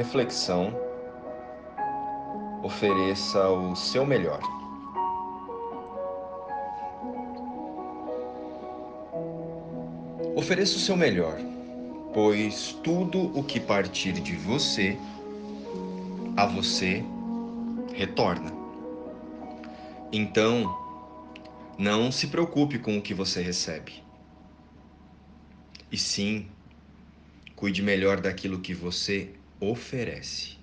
reflexão, ofereça o seu melhor. Ofereça o seu melhor, pois tudo o que partir de você, a você retorna. Então, não se preocupe com o que você recebe. E sim, cuide melhor daquilo que você oferece.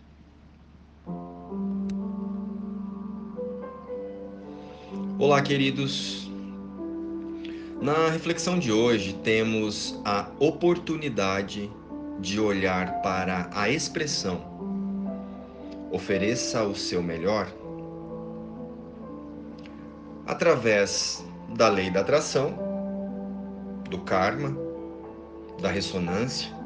Olá, queridos. Na reflexão de hoje, temos a oportunidade de olhar para a expressão ofereça o seu melhor através da lei da atração, do karma, da ressonância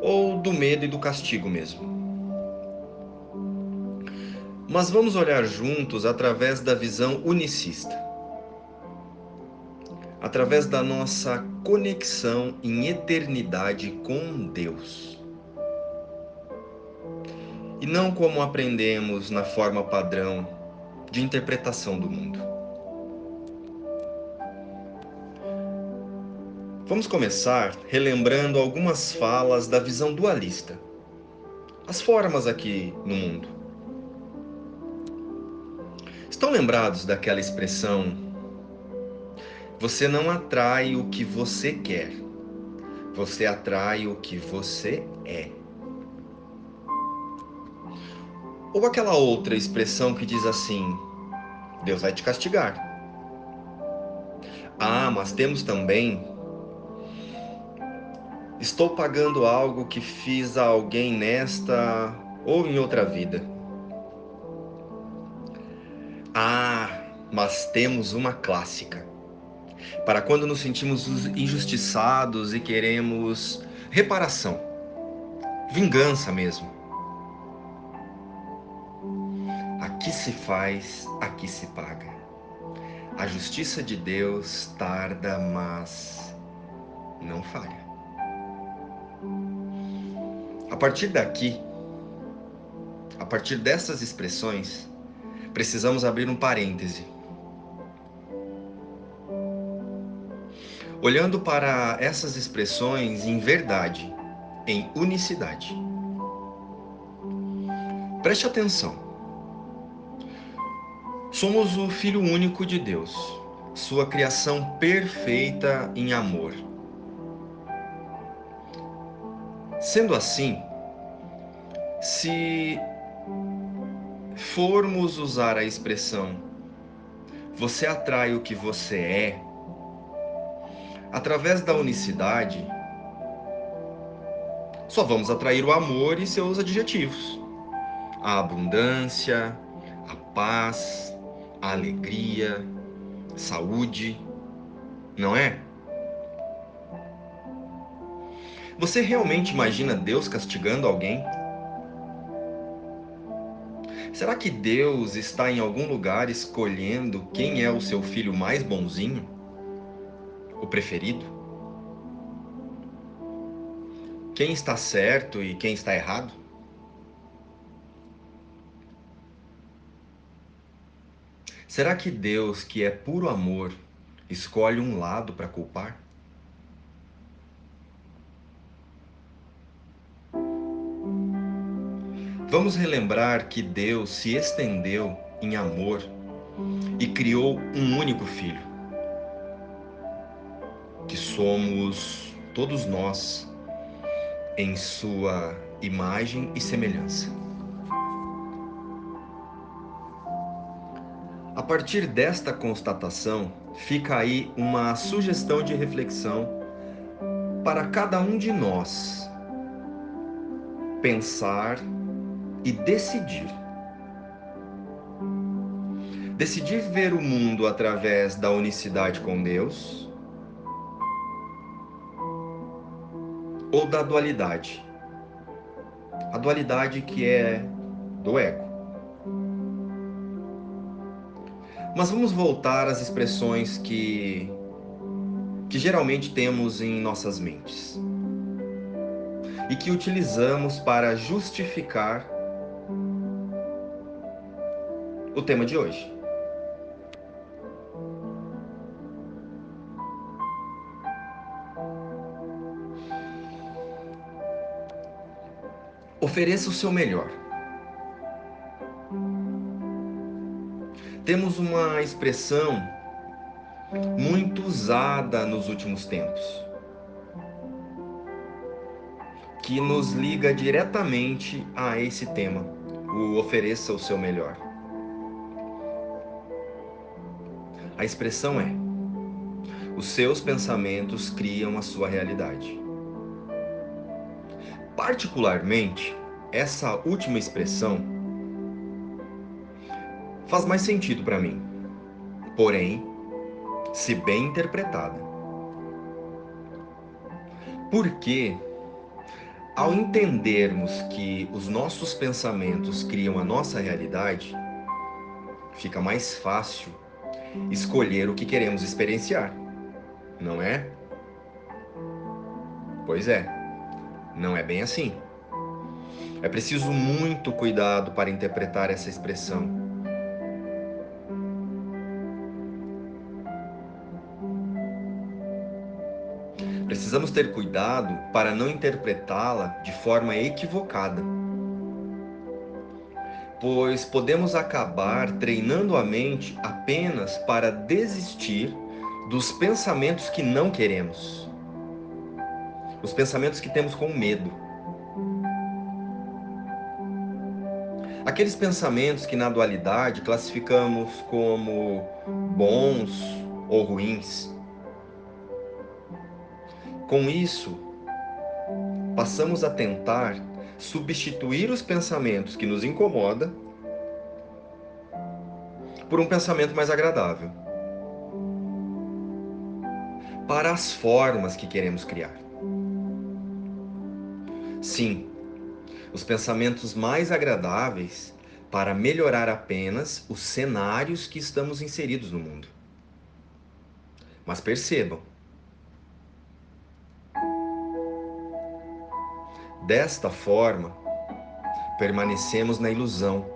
ou do medo e do castigo mesmo. Mas vamos olhar juntos através da visão unicista. Através da nossa conexão em eternidade com Deus. E não como aprendemos na forma padrão de interpretação do mundo. Vamos começar relembrando algumas falas da visão dualista. As formas aqui no mundo. Estão lembrados daquela expressão? Você não atrai o que você quer, você atrai o que você é. Ou aquela outra expressão que diz assim: Deus vai te castigar. Ah, mas temos também. Estou pagando algo que fiz a alguém nesta ou em outra vida. Ah, mas temos uma clássica. Para quando nos sentimos injustiçados e queremos reparação, vingança mesmo. Aqui se faz, aqui se paga. A justiça de Deus tarda, mas não falha. A partir daqui, a partir dessas expressões, precisamos abrir um parêntese. Olhando para essas expressões em verdade, em unicidade. Preste atenção. Somos o Filho único de Deus, sua criação perfeita em amor. Sendo assim, se formos usar a expressão você atrai o que você é, através da unicidade, só vamos atrair o amor e seus adjetivos: a abundância, a paz, a alegria, saúde, não é? Você realmente imagina Deus castigando alguém? Será que Deus está em algum lugar escolhendo quem é o seu filho mais bonzinho? O preferido? Quem está certo e quem está errado? Será que Deus, que é puro amor, escolhe um lado para culpar? Vamos relembrar que Deus se estendeu em amor e criou um único filho, que somos todos nós em sua imagem e semelhança. A partir desta constatação, fica aí uma sugestão de reflexão para cada um de nós pensar e decidir. Decidir ver o mundo através da unicidade com Deus ou da dualidade. A dualidade que é do ego. Mas vamos voltar às expressões que, que geralmente temos em nossas mentes. e que utilizamos para justificar o tema de hoje. Ofereça o seu melhor. Temos uma expressão muito usada nos últimos tempos, que nos liga diretamente a esse tema, o ofereça o seu melhor. A expressão é: os seus pensamentos criam a sua realidade. Particularmente, essa última expressão faz mais sentido para mim. Porém, se bem interpretada. Porque, ao entendermos que os nossos pensamentos criam a nossa realidade, fica mais fácil escolher o que queremos experienciar, não é? Pois é, não é bem assim. É preciso muito cuidado para interpretar essa expressão Precisamos ter cuidado para não interpretá-la de forma equivocada, pois podemos acabar treinando a mente apenas para desistir dos pensamentos que não queremos, os pensamentos que temos com medo. Aqueles pensamentos que na dualidade classificamos como bons ou ruins. Com isso, passamos a tentar substituir os pensamentos que nos incomoda por um pensamento mais agradável. Para as formas que queremos criar. Sim, os pensamentos mais agradáveis para melhorar apenas os cenários que estamos inseridos no mundo. Mas percebam, Desta forma, permanecemos na ilusão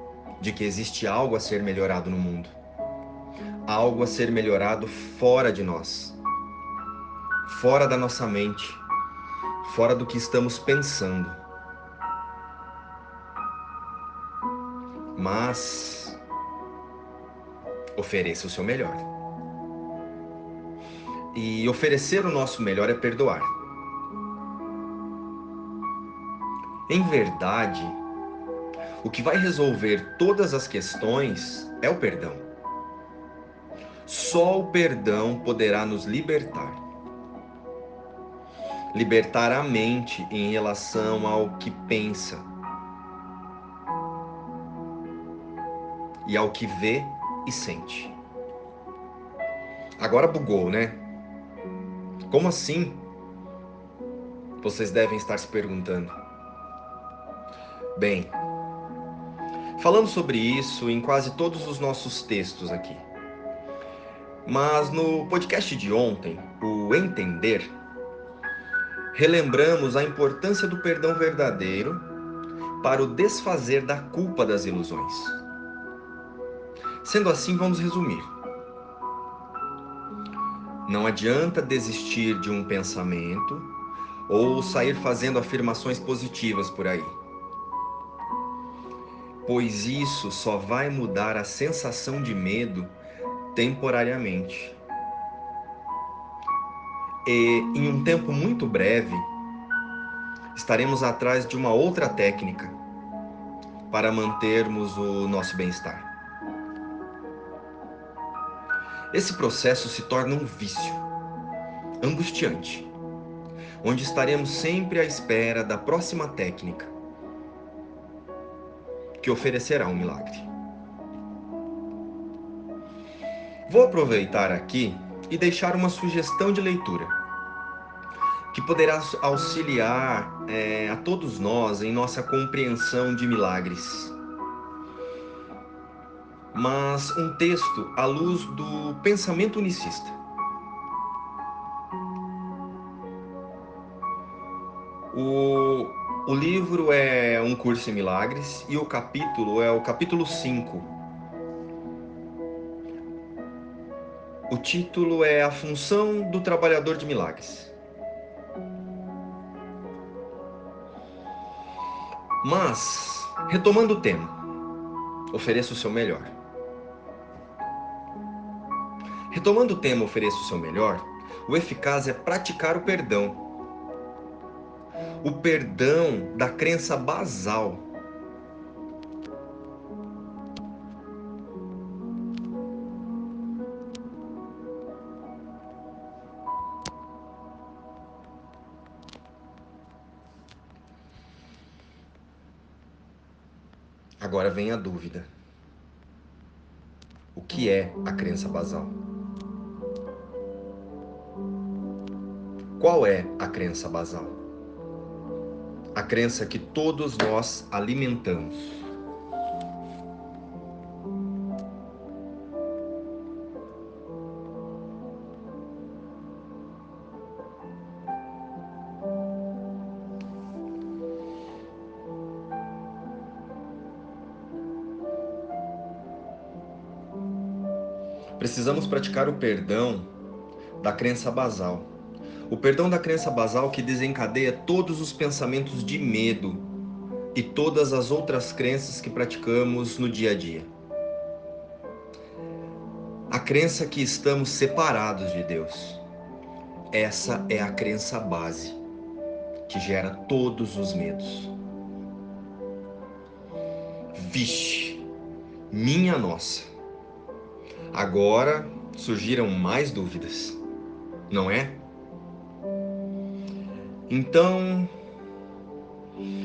de que existe algo a ser melhorado no mundo, algo a ser melhorado fora de nós, fora da nossa mente, fora do que estamos pensando. Mas ofereça o seu melhor. E oferecer o nosso melhor é perdoar. Em verdade, o que vai resolver todas as questões é o perdão. Só o perdão poderá nos libertar. Libertar a mente em relação ao que pensa e ao que vê e sente. Agora bugou, né? Como assim? Vocês devem estar se perguntando. Bem, falamos sobre isso em quase todos os nossos textos aqui. Mas no podcast de ontem, o Entender, relembramos a importância do perdão verdadeiro para o desfazer da culpa das ilusões. Sendo assim, vamos resumir. Não adianta desistir de um pensamento ou sair fazendo afirmações positivas por aí pois isso só vai mudar a sensação de medo temporariamente. E em um tempo muito breve, estaremos atrás de uma outra técnica para mantermos o nosso bem-estar. Esse processo se torna um vício, angustiante, onde estaremos sempre à espera da próxima técnica que oferecerá um milagre. Vou aproveitar aqui e deixar uma sugestão de leitura que poderá auxiliar é, a todos nós em nossa compreensão de milagres. Mas um texto à luz do pensamento unicista. O livro é Um Curso em Milagres e o capítulo é o capítulo 5. O título é A Função do Trabalhador de Milagres. Mas, retomando o tema, ofereça o seu melhor. Retomando o tema, ofereça o seu melhor, o eficaz é praticar o perdão. O perdão da crença basal. Agora vem a dúvida. O que é a crença basal? Qual é a crença basal? A crença que todos nós alimentamos. Precisamos praticar o perdão da crença basal o perdão da crença basal que desencadeia todos os pensamentos de medo e todas as outras crenças que praticamos no dia a dia. A crença que estamos separados de Deus. Essa é a crença base que gera todos os medos. Vixe, minha nossa. Agora surgiram mais dúvidas, não é? Então,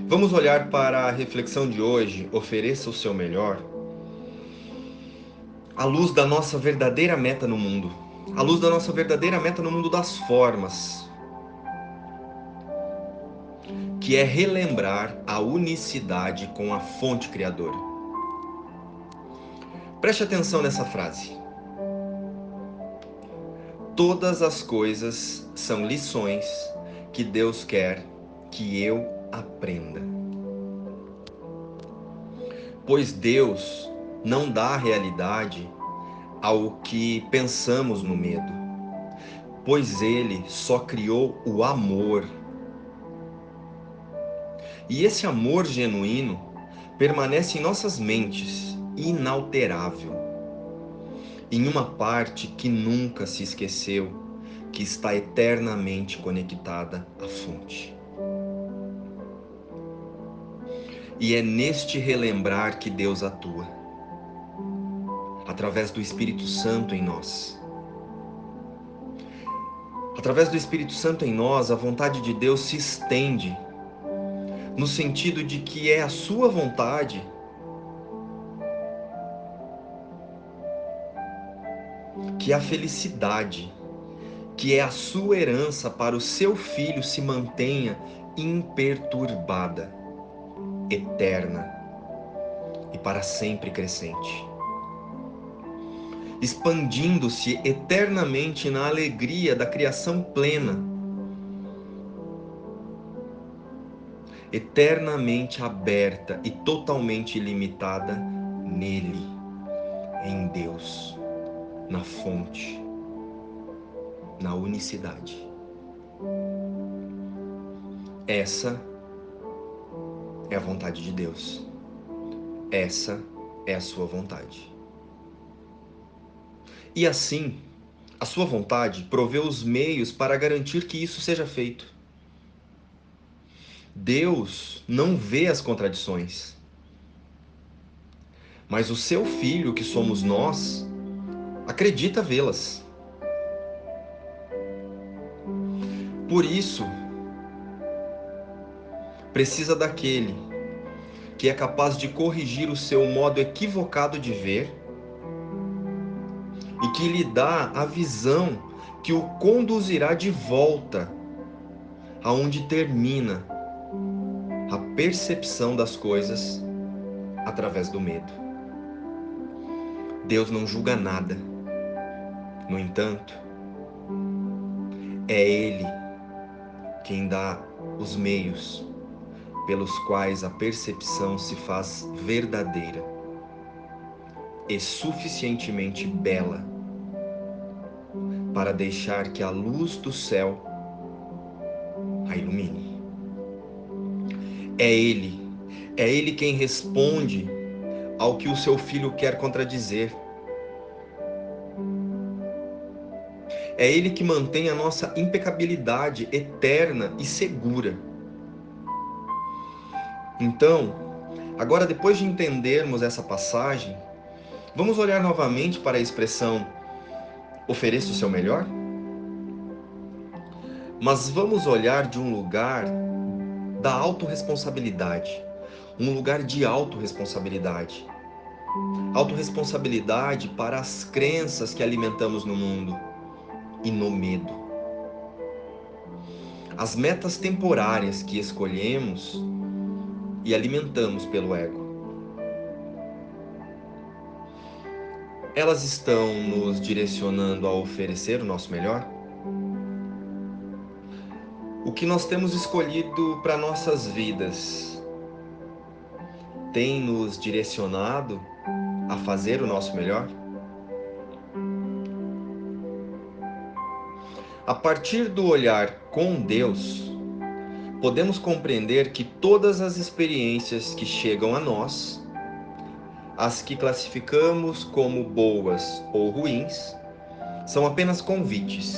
vamos olhar para a reflexão de hoje, ofereça o seu melhor, à luz da nossa verdadeira meta no mundo, à luz da nossa verdadeira meta no mundo das formas, que é relembrar a unicidade com a fonte criadora. Preste atenção nessa frase. Todas as coisas são lições que Deus quer que eu aprenda. Pois Deus não dá realidade ao que pensamos no medo, pois Ele só criou o amor. E esse amor genuíno permanece em nossas mentes, inalterável, em uma parte que nunca se esqueceu que está eternamente conectada à fonte. E é neste relembrar que Deus atua, através do Espírito Santo em nós. Através do Espírito Santo em nós, a vontade de Deus se estende, no sentido de que é a Sua vontade que a felicidade que é a sua herança para o seu filho se mantenha imperturbada, eterna e para sempre crescente, expandindo-se eternamente na alegria da criação plena, eternamente aberta e totalmente ilimitada nele, em Deus, na fonte na unicidade. Essa é a vontade de Deus. Essa é a sua vontade. E assim, a sua vontade provê os meios para garantir que isso seja feito. Deus não vê as contradições. Mas o seu filho, que somos nós, acredita vê-las. Por isso, precisa daquele que é capaz de corrigir o seu modo equivocado de ver e que lhe dá a visão que o conduzirá de volta aonde termina a percepção das coisas através do medo. Deus não julga nada. No entanto, é Ele quem dá os meios pelos quais a percepção se faz verdadeira e suficientemente bela para deixar que a luz do céu a ilumine. É Ele, é Ele quem responde ao que o seu filho quer contradizer. É Ele que mantém a nossa impecabilidade eterna e segura. Então, agora depois de entendermos essa passagem, vamos olhar novamente para a expressão ofereça o seu melhor? Mas vamos olhar de um lugar da autorresponsabilidade, um lugar de autorresponsabilidade. Autorresponsabilidade para as crenças que alimentamos no mundo e no medo. As metas temporárias que escolhemos e alimentamos pelo ego. Elas estão nos direcionando a oferecer o nosso melhor? O que nós temos escolhido para nossas vidas tem nos direcionado a fazer o nosso melhor? A partir do olhar com Deus, podemos compreender que todas as experiências que chegam a nós, as que classificamos como boas ou ruins, são apenas convites.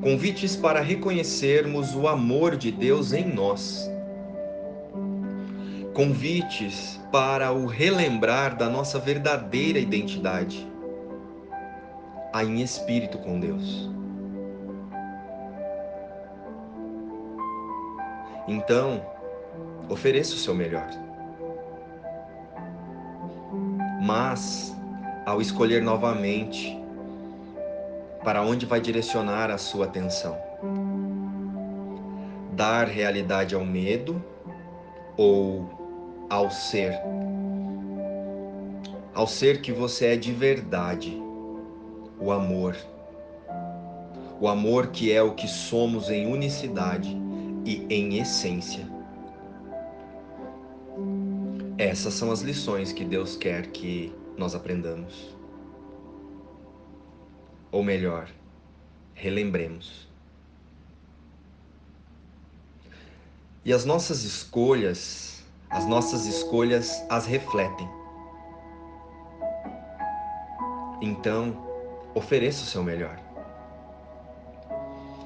Convites para reconhecermos o amor de Deus em nós. Convites para o relembrar da nossa verdadeira identidade, a em espírito com Deus. Então, ofereça o seu melhor. Mas, ao escolher novamente para onde vai direcionar a sua atenção, dar realidade ao medo ou ao ser, ao ser que você é de verdade, o amor, o amor que é o que somos em unicidade e em essência. Essas são as lições que Deus quer que nós aprendamos. Ou melhor, relembremos. E as nossas escolhas, as nossas escolhas as refletem. Então, ofereça o seu melhor.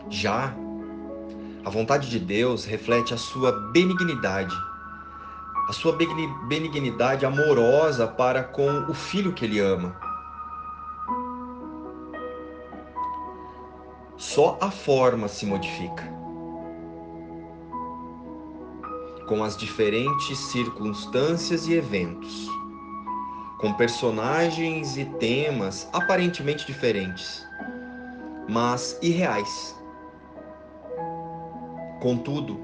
Já a vontade de Deus reflete a sua benignidade, a sua benignidade amorosa para com o filho que ele ama. Só a forma se modifica. Com as diferentes circunstâncias e eventos, com personagens e temas aparentemente diferentes, mas irreais Contudo,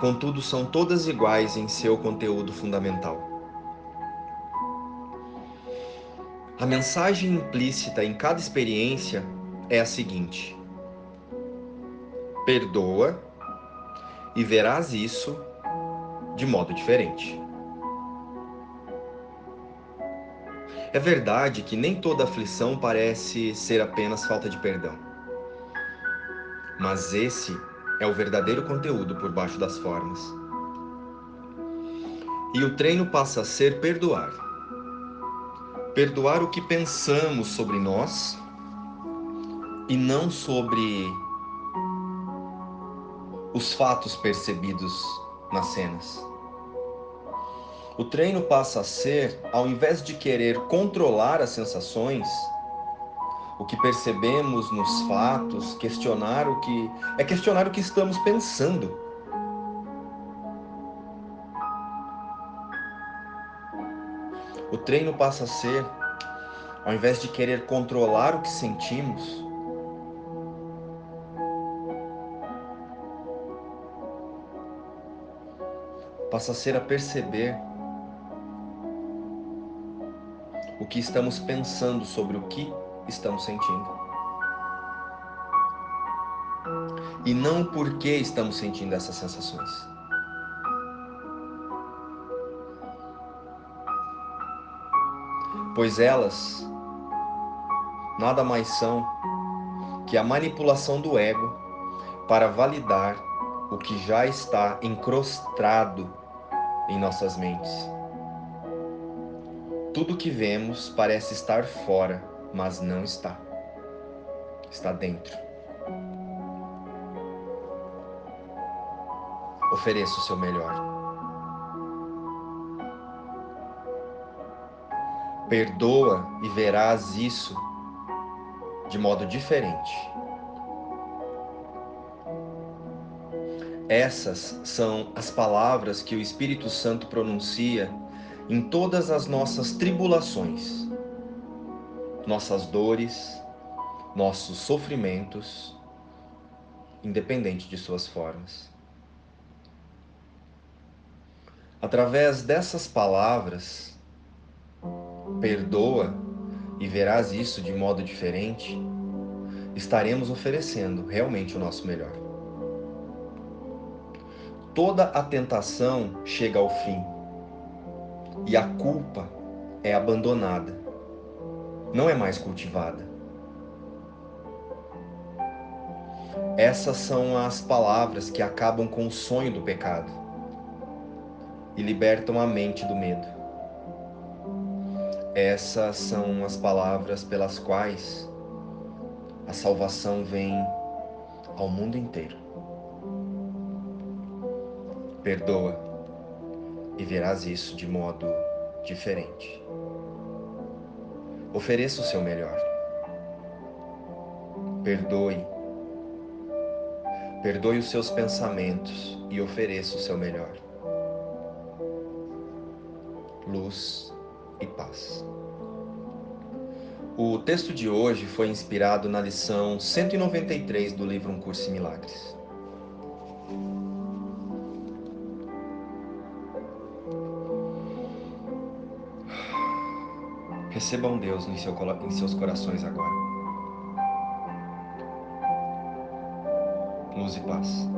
contudo são todas iguais em seu conteúdo fundamental. A mensagem implícita em cada experiência é a seguinte: perdoa e verás isso de modo diferente. É verdade que nem toda aflição parece ser apenas falta de perdão. Mas esse é o verdadeiro conteúdo por baixo das formas. E o treino passa a ser perdoar. Perdoar o que pensamos sobre nós e não sobre os fatos percebidos nas cenas. O treino passa a ser, ao invés de querer controlar as sensações, o que percebemos nos fatos, questionar o que é questionar o que estamos pensando. O treino passa a ser, ao invés de querer controlar o que sentimos, passa a ser a perceber o que estamos pensando sobre o que estamos sentindo. e não o porquê estamos sentindo essas sensações. Pois elas nada mais são que a manipulação do ego para validar o que já está encrostado em nossas mentes. Tudo que vemos parece estar fora, mas não está. Está dentro. Ofereça o seu melhor. Perdoa e verás isso de modo diferente. Essas são as palavras que o Espírito Santo pronuncia em todas as nossas tribulações, nossas dores, nossos sofrimentos, independente de suas formas. Através dessas palavras, perdoa e verás isso de modo diferente, estaremos oferecendo realmente o nosso melhor. Toda a tentação chega ao fim e a culpa é abandonada, não é mais cultivada. Essas são as palavras que acabam com o sonho do pecado e libertam a mente do medo. Essas são as palavras pelas quais a salvação vem ao mundo inteiro. Perdoa e verás isso de modo diferente. Ofereça o seu melhor. Perdoe. Perdoe os seus pensamentos e ofereça o seu melhor. Luz e paz. O texto de hoje foi inspirado na lição 193 do livro Um Curso em Milagres. Recebam Deus em, seu, em seus corações agora. Luz e paz.